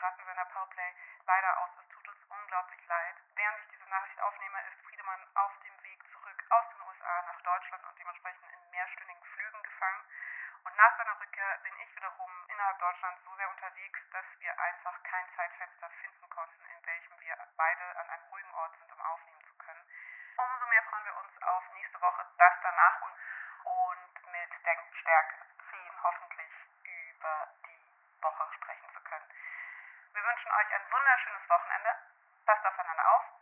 geraten Powerplay leider aus. Es tut uns unglaublich leid. Während ich diese Nachricht aufnehme, ist Friedemann auf dem Weg zurück aus den USA nach Deutschland und dementsprechend in mehrstündigen Flügen gefangen. Und nach seiner Rückkehr bin ich wiederum innerhalb Deutschlands so sehr unterwegs, dass wir einfach kein Zeitfenster finden konnten, in welchem wir beide an einem ruhigen Ort sind, um aufnehmen zu können. Umso mehr freuen wir uns auf nächste Woche das danach und, und mit Denkstärke 10 hoffentlich über die Woche sprechen. Wir wünschen euch ein wunderschönes Wochenende. Passt aufeinander auf